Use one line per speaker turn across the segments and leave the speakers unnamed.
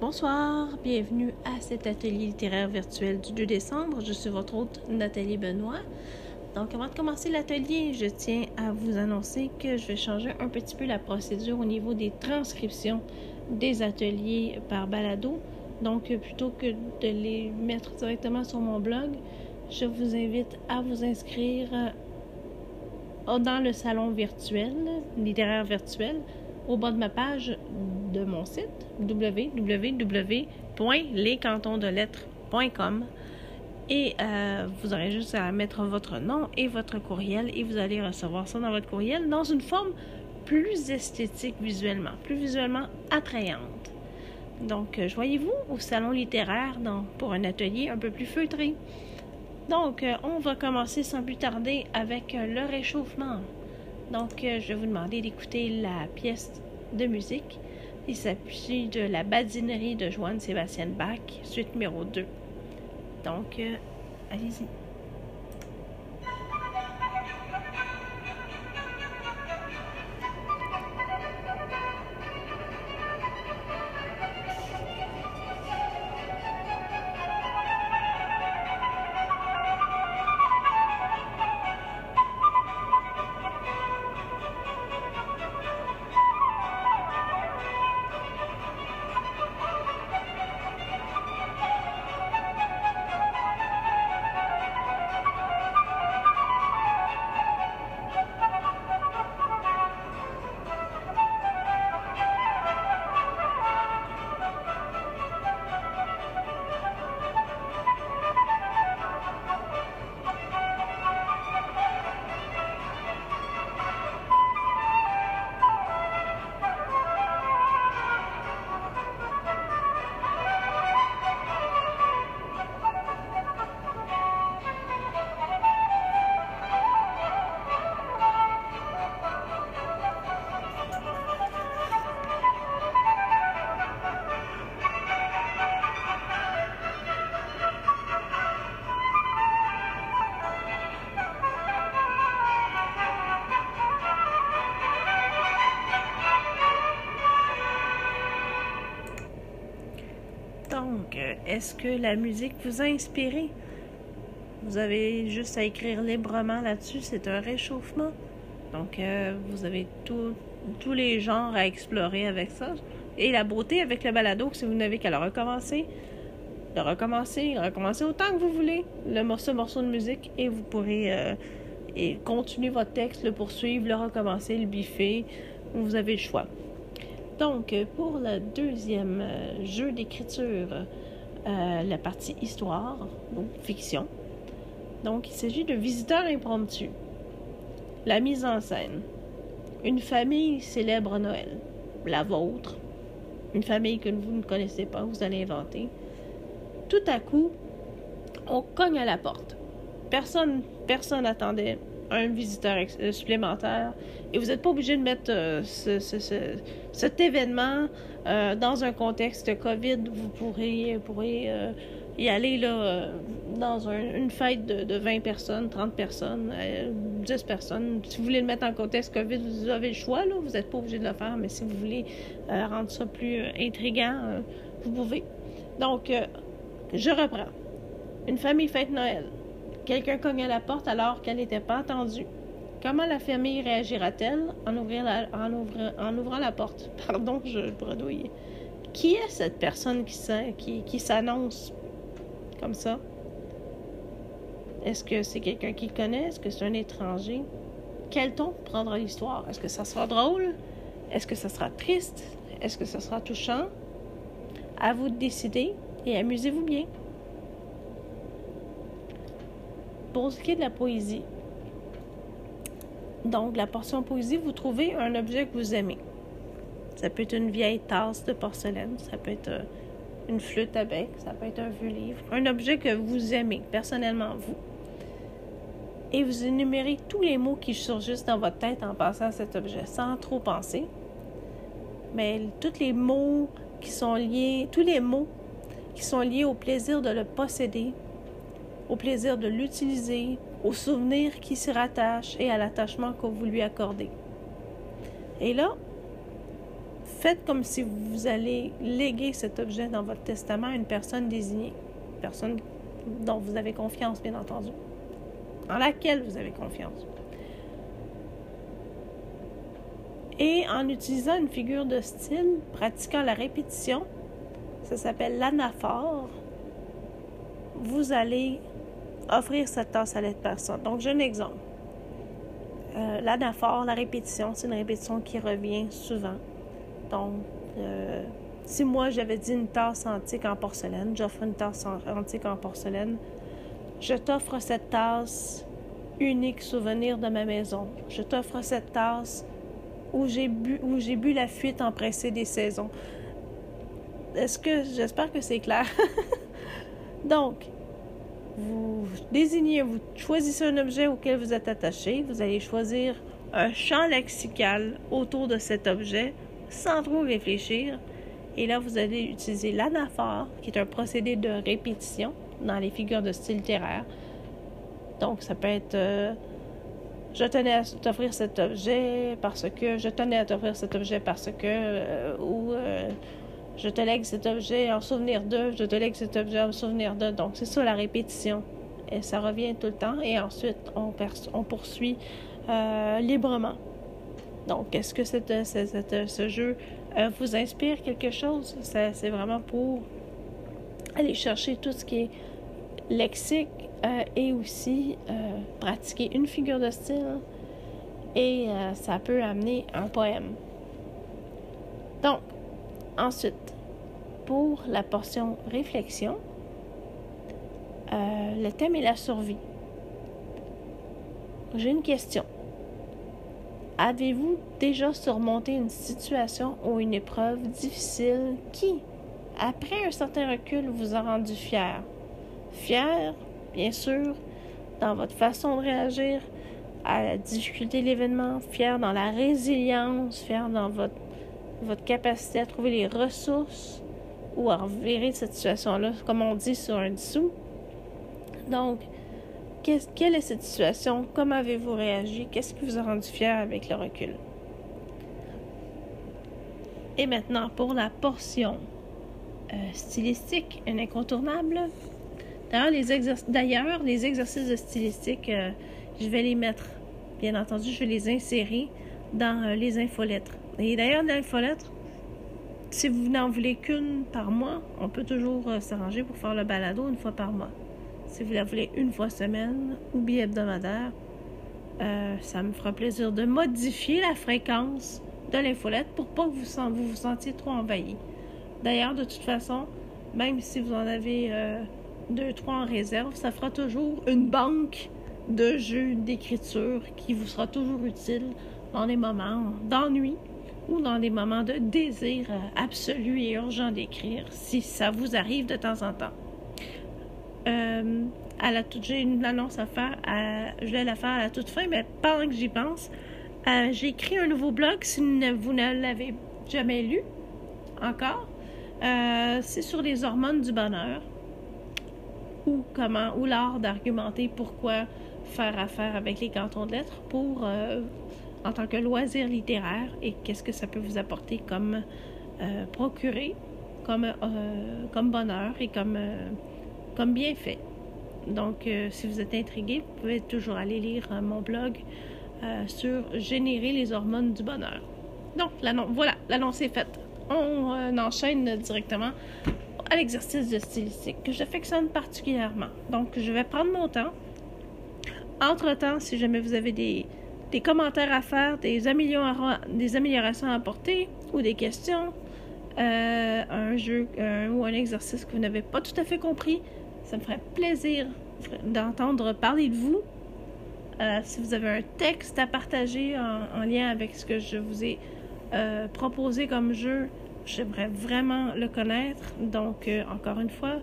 Bonsoir, bienvenue à cet atelier littéraire virtuel du 2 décembre. Je suis votre hôte Nathalie Benoît. Donc avant de commencer l'atelier, je tiens à vous annoncer que je vais changer un petit peu la procédure au niveau des transcriptions des ateliers par balado. Donc plutôt que de les mettre directement sur mon blog, je vous invite à vous inscrire euh, dans le salon virtuel, littéraire virtuel, au bas de ma page de mon site www.lescantonsdelettres.com et euh, vous aurez juste à mettre votre nom et votre courriel et vous allez recevoir ça dans votre courriel dans une forme plus esthétique visuellement, plus visuellement attrayante. Donc, euh, voyez-vous au salon littéraire pour un atelier un peu plus feutré. Donc, euh, on va commencer sans plus tarder avec le réchauffement. Donc, euh, je vais vous demander d'écouter la pièce de musique. Il s'agit de la badinerie de Johann Sébastien Bach, suite numéro 2. Donc, euh, allez-y. Est-ce que la musique vous a inspiré? Vous avez juste à écrire librement là-dessus, c'est un réchauffement. Donc, euh, vous avez tout, tous les genres à explorer avec ça. Et la beauté avec le balado, si vous n'avez qu'à le recommencer, le recommencer, recommencer autant que vous voulez, le morceau, morceau de musique, et vous pourrez euh, continuer votre texte, le poursuivre, le recommencer, le biffer. Vous avez le choix. Donc, pour le deuxième euh, jeu d'écriture, euh, la partie histoire, donc fiction. Donc, il s'agit de visiteurs impromptus. La mise en scène. Une famille célèbre Noël. La vôtre. Une famille que vous ne connaissez pas, vous allez inventer. Tout à coup, on cogne à la porte. Personne, personne n'attendait un visiteur euh, supplémentaire. Et vous n'êtes pas obligé de mettre euh, ce, ce, ce, cet événement euh, dans un contexte COVID. Vous pourrez euh, y aller là, dans un, une fête de, de, 20 personnes, 30 personnes, 10 personnes. Si vous voulez le mettre en contexte COVID, vous avez le choix. Là. Vous n'êtes pas obligé de le faire, mais si vous voulez rendre ça plus intriguant, vous pouvez. Donc, je reprends. Une famille fête Noël. Quelqu'un cogne à la porte alors qu'elle n'était pas entendue. Comment la famille réagira-t-elle en, en, en, ouvrant la porte? Pardon, je bredouille. Qui est cette personne qui, qui, s'annonce comme ça? Est-ce que c'est quelqu'un qui connaît? Est-ce que c'est un étranger? Quel ton prendra l'histoire? Est-ce que ça sera drôle? Est-ce que ça sera triste? Est-ce que ça sera touchant? À vous de décider et amusez-vous bien. Pour ce qui est de la poésie, donc la portion poésie, vous trouvez un objet que vous aimez. Ça peut être une vieille tasse de porcelaine, ça peut être euh, une flûte à bec, ça peut être un vieux livre, un objet que vous aimez personnellement vous. Et vous énumérez tous les mots qui surgissent dans votre tête en passant à cet objet, sans trop penser. Mais tous les mots qui sont liés, tous les mots qui sont liés au plaisir de le posséder, au plaisir de l'utiliser, aux souvenirs qui s'y rattachent et à l'attachement que vous lui accordez. Et là, faites comme si vous allez léguer cet objet dans votre testament à une personne désignée, personne dont vous avez confiance, bien entendu, en laquelle vous avez confiance. Et en utilisant une figure de style, pratiquant la répétition, ça s'appelle l'anaphore, vous allez offrir cette tasse à l'autre personne. Donc, j'ai un exemple. Euh, l'anaphore, la répétition, c'est une répétition qui revient souvent. Donc, euh, si moi j'avais dit une tasse antique en porcelaine, j'offre une tasse antique en porcelaine, je t'offre cette tasse unique souvenir de ma maison. Je t'offre cette tasse où j'ai bu, bu la fuite empressée des saisons. Est-ce que j'espère que c'est clair? Donc, vous désignez, vous choisissez un objet auquel vous êtes attaché. Vous allez choisir un champ lexical autour de cet objet sans trop réfléchir. Et là, vous allez utiliser l'anaphore, qui est un procédé de répétition dans les figures de style littéraire. Donc, ça peut être euh, je tenais à t'offrir cet objet parce que je tenais à t'offrir cet objet parce que euh, ou euh, je te lègue cet objet en souvenir de, je te lègue cet objet en souvenir de. Donc, c'est ça la répétition. Et ça revient tout le temps. Et ensuite, on, on poursuit euh, librement. Donc, est-ce que cette, ce jeu vous inspire quelque chose? C'est vraiment pour aller chercher tout ce qui est lexique, euh, et aussi euh, pratiquer une figure de style et euh, ça peut amener un poème. Donc, ensuite, pour la portion réflexion, le thème est la survie. J'ai une question. Avez-vous déjà surmonté une situation ou une épreuve difficile qui, après un certain recul, vous a rendu fier? Fier bien sûr, dans votre façon de réagir à la difficulté de l'événement, fier dans la résilience, fier dans votre, votre capacité à trouver les ressources ou à revirer cette situation-là, comme on dit sur un dessous. Donc, quelle est cette situation? Comment avez-vous réagi? Qu'est-ce qui vous a rendu fier avec le recul? Et maintenant, pour la portion euh, stylistique, un incontournable, D'ailleurs, les, exercices de stylistique, euh, je vais les mettre, bien entendu, je vais les insérer dans euh, les infolettres. Et d'ailleurs, l'infolettre, si vous n'en voulez qu'une par mois, on peut toujours euh, s'arranger pour faire le balado une fois par mois. Si vous la voulez une fois semaine ou bien hebdomadaire, ça me fera plaisir de modifier la fréquence de l'infolette pour pas que vous vous, vous sentiez trop envahi. D'ailleurs, de toute façon, même si vous en avez deux, trois en réserve, ça fera toujours une banque de jeux d'écriture qui vous sera toujours utile dans les moments d'ennui ou dans des moments de désir absolu et urgent d'écrire, si ça vous arrive de temps en temps. Euh, j'ai une annonce à faire, je vais la faire à la toute fin, mais pendant que j'y pense, euh, j'ai écrit un nouveau blog si vous ne l'avez jamais lu encore. Euh, c'est sur les hormones du bonheur ou comment, ou l'art d'argumenter pourquoi faire affaire avec les cantons de lettres pour, euh, en tant que loisir littéraire, et qu'est-ce que ça peut vous apporter comme euh, procurer, comme, euh, comme bonheur et comme, comme bienfait. Donc, si vous êtes intrigué, vous pouvez toujours aller lire mon blog sur générer les hormones du bonheur. Donc, voilà, l'annonce est faite. On enchaîne directement à l'exercice de stylistique que j'affectionne particulièrement. Donc, je vais prendre mon temps. Entre-temps, si jamais vous avez des, commentaires à faire, des, des améliorations à apporter ou des questions, euh, un jeu ou un exercice que vous n'avez pas tout à fait compris, ça me ferait plaisir d'entendre parler de vous. Euh, si vous avez un texte à partager en, lien avec ce que je vous ai euh, proposé comme jeu, J'aimerais vraiment le connaître. Donc, encore une fois,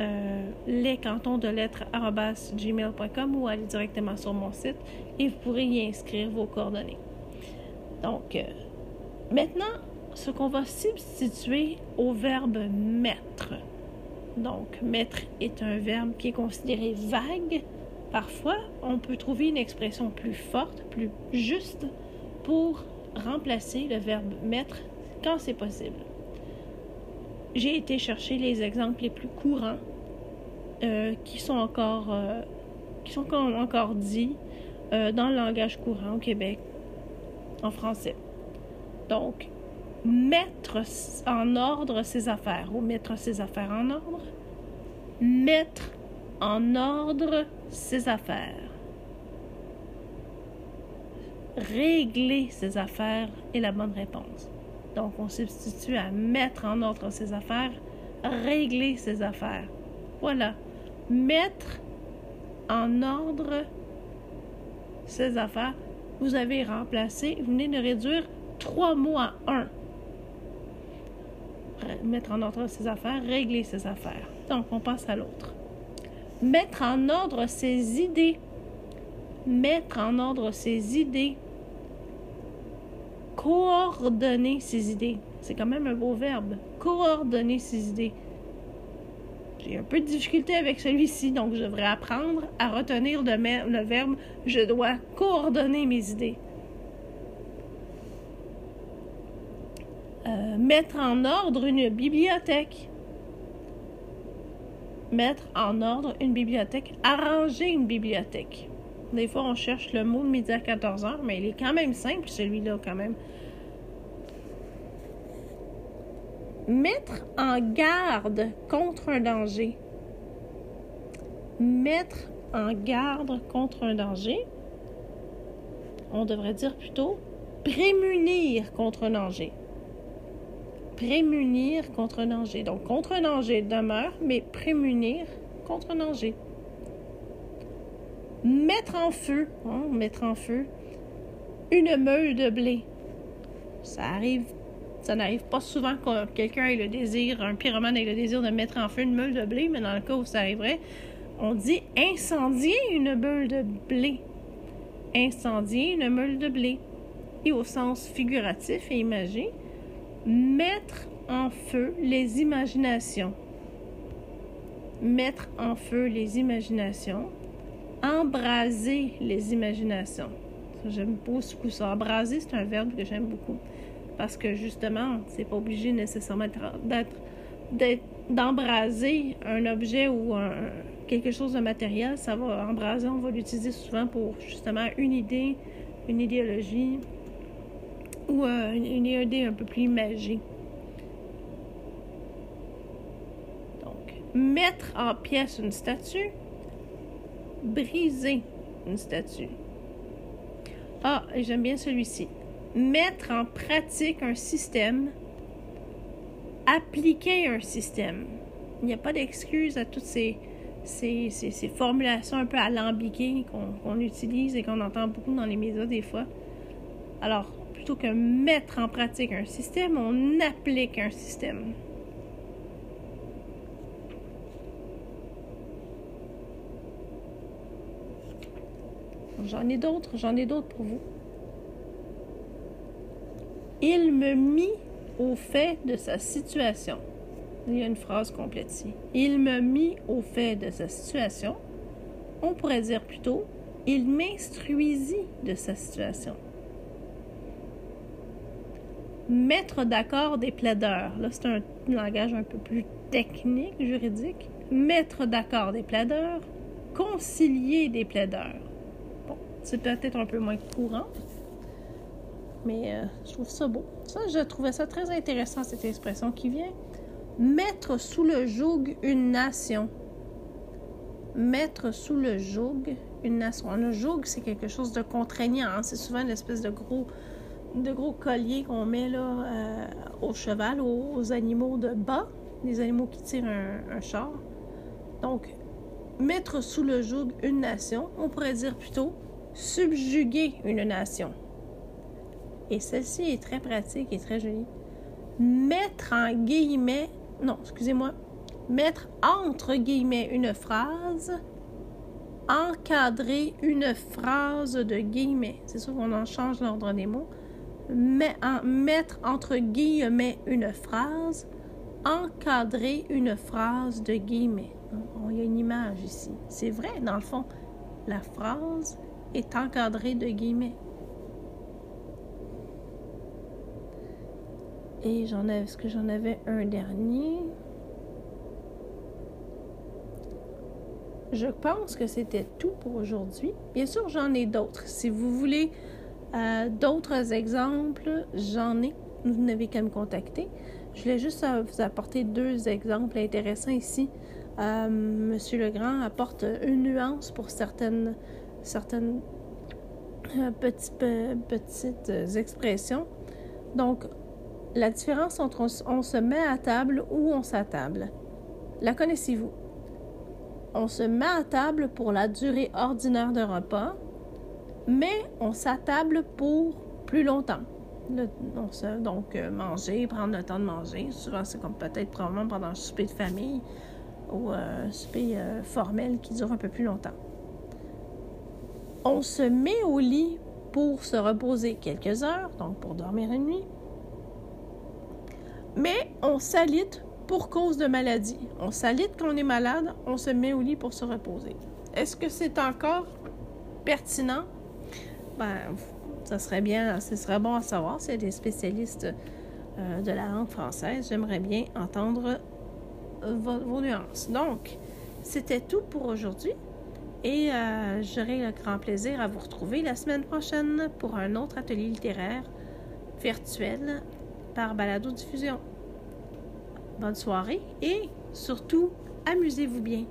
euh, les cantons de lettres gmail.com ou aller directement sur mon site et vous pourrez y inscrire vos coordonnées. Donc, euh, maintenant, ce qu'on va substituer au verbe mettre. Donc, mettre est un verbe qui est considéré vague. Parfois, on peut trouver une expression plus forte, plus juste pour remplacer le verbe mettre quand c'est possible. J'ai été chercher les exemples les plus courants euh, qui sont encore, euh, qui sont encore dits euh, dans le langage courant au Québec, en français. Donc, mettre en ordre ses affaires ou mettre ses affaires en ordre. Mettre en ordre ses affaires. Régler ses affaires est la bonne réponse. Donc, on substitue à mettre en ordre ses affaires, régler ses affaires. Voilà. Mettre en ordre ses affaires. Vous avez remplacé, vous venez de réduire trois mots à un. Mettre en ordre ses affaires, régler ses affaires. Donc, on passe à l'autre. Mettre en ordre ses idées. Mettre en ordre ses idées coordonner ses idées. C'est quand même un beau verbe. Coordonner ses idées. J'ai un peu de difficulté avec celui-ci, donc je devrais apprendre à retenir le, le verbe je dois coordonner mes idées. Euh, mettre en ordre une bibliothèque. Mettre en ordre une bibliothèque. Arranger une bibliothèque. Des fois, on cherche le mot de midi à 14 heures, mais il est quand même simple, celui-là, quand même. Mettre en garde contre un danger. Mettre en garde contre un danger. On devrait dire plutôt prémunir contre un danger. Prémunir contre un danger. Donc, contre un danger demeure, mais prémunir contre un danger mettre en feu, hein, mettre en feu une meule de blé. Ça arrive, ça n'arrive pas souvent que quelqu'un ait le désir, un pyromane ait le désir de mettre en feu une meule de blé, mais dans le cas où ça arriverait, on dit incendier une meule de blé. Incendier une meule de blé. Et au sens figuratif et imagé, mettre en feu les imaginations. Mettre en feu les imaginations embraser les imaginations. J'aime beaucoup ça. Embraser, c'est un verbe que j'aime beaucoup. Parce que justement, c'est pas obligé nécessairement d'être d'embraser un objet ou quelque chose de matériel. Ça va embraser, on va l'utiliser souvent pour justement une idée, une idéologie ou euh, une idée un peu plus imagée. Donc, mettre en pièces une statue, briser une statue. Ah, j'aime bien celui-ci. Mettre en pratique un système, appliquer un système. Il n'y a pas d'excuse à toutes ces, ces, ces, formulations un peu alambiquées qu'on utilise et qu'on entend beaucoup dans les médias des fois. Alors, plutôt que mettre en pratique un système, on applique un système. J'en ai d'autres, j'en ai d'autres pour vous. Il me mit au fait de sa situation. Il y a une phrase complète ici. Il me mit au fait de sa situation. On pourrait dire plutôt il m'instruisit de sa situation. Mettre d'accord des plaideurs. Là, c'est un langage un peu plus technique, juridique. Mettre d'accord des plaideurs. Concilier des plaideurs. C'est peut-être un peu moins courant. Mais euh, je trouve ça beau. Ça, je trouvais ça très intéressant, cette expression qui vient. Mettre sous le joug une nation. Mettre sous le joug une nation. Le joug, c'est quelque chose de contraignant. Hein. C'est souvent une espèce de gros, collier qu'on met euh, au cheval, aux, animaux de bas, les animaux qui tirent un char. Donc, mettre sous le joug une nation, on pourrait dire plutôt subjuguer une nation. Et celle-ci est très pratique et très jolie. Mettre en guillemets, non, excusez-moi, mettre entre guillemets une phrase, encadrer une phrase de guillemets. C'est sûr qu'on en change l'ordre des mots. Mettre entre guillemets une phrase, encadrer une phrase de guillemets. Il y a une image ici. C'est vrai, dans le fond, la phrase est encadré de guillemets. Et j'en avais, est-ce que j'en avais un dernier? Je pense que c'était tout pour aujourd'hui. Bien sûr, j'en ai d'autres. Si vous voulez euh, d'autres exemples, j'en ai. Vous n'avez qu'à me contacter. Je voulais juste euh, vous apporter deux exemples intéressants ici. Euh, Monsieur Legrand apporte une nuance pour certaines, certaines petites, petites expressions. Donc, la différence entre on se met à table ou on s'attable. La connaissez-vous? on se met à table pour la durée ordinaire de repas, mais on s'attable pour plus longtemps. donc, euh, manger, prendre le temps de manger. Souvent, c'est comme peut-être probablement pendant un souper de famille ou euh, un souper euh, formel qui dure un peu plus longtemps. On se met au lit pour se reposer quelques heures, donc pour dormir une nuit. Mais on s'alite pour cause de maladie. On s'alite quand on est malade, on se met au lit pour se reposer. Est-ce que c'est encore pertinent? Ben, ça serait bien, ce serait bon à savoir a des spécialistes euh, de la langue française. J'aimerais bien entendre euh, vos, nuances. Donc, c'était tout pour aujourd'hui. Et euh, j'aurai le grand plaisir à vous retrouver la semaine prochaine pour un autre atelier littéraire virtuel par balado diffusion bonne soirée et surtout, amusez-vous bien.